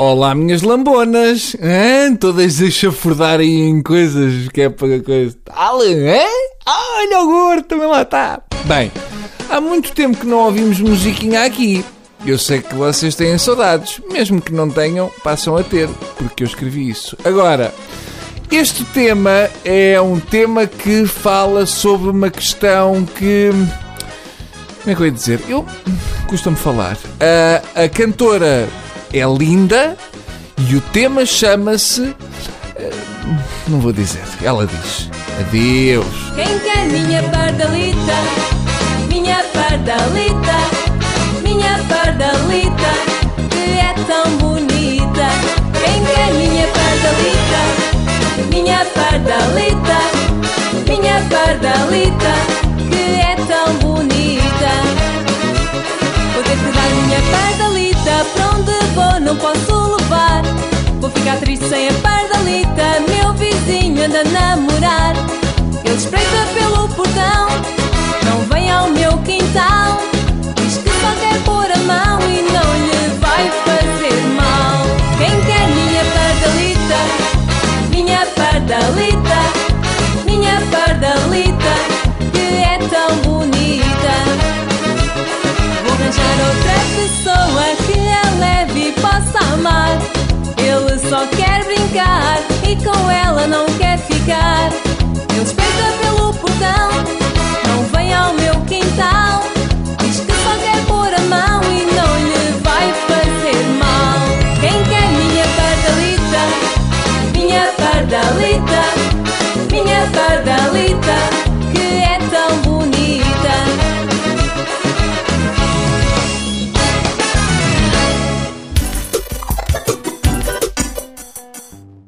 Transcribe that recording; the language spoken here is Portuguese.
Olá, minhas lambonas! Hã? Todas a chafurdar aí em coisas que é para coisa. Ale, hã? Olha o gordo, também lá está. Bem, há muito tempo que não ouvimos musiquinha aqui. Eu sei que vocês têm saudades, mesmo que não tenham, passam a ter, porque eu escrevi isso. Agora, este tema é um tema que fala sobre uma questão que. Como é que eu ia dizer? Eu. Custa-me falar. A, a cantora é linda e o tema chama-se. eh, Não vou dizer. Ela diz: Adeus. Quem quer minha pardalita? Minha pardalita, minha pardalita, que é tão bonita. Quem quer minha pardalita? Minha pardalita, minha pardalita, a namorar. Ele espreita pelo portão, não vem ao meu quintal. Diz que só quer pôr a mão e não lhe vai fazer mal. Quem quer minha pardalita? Minha pardalita, minha pardalita, que é tão bonita. Vou arranjar outra pessoa que a leve e possa amar. Ele só quer brincar e com ela não quer ficar. Portão,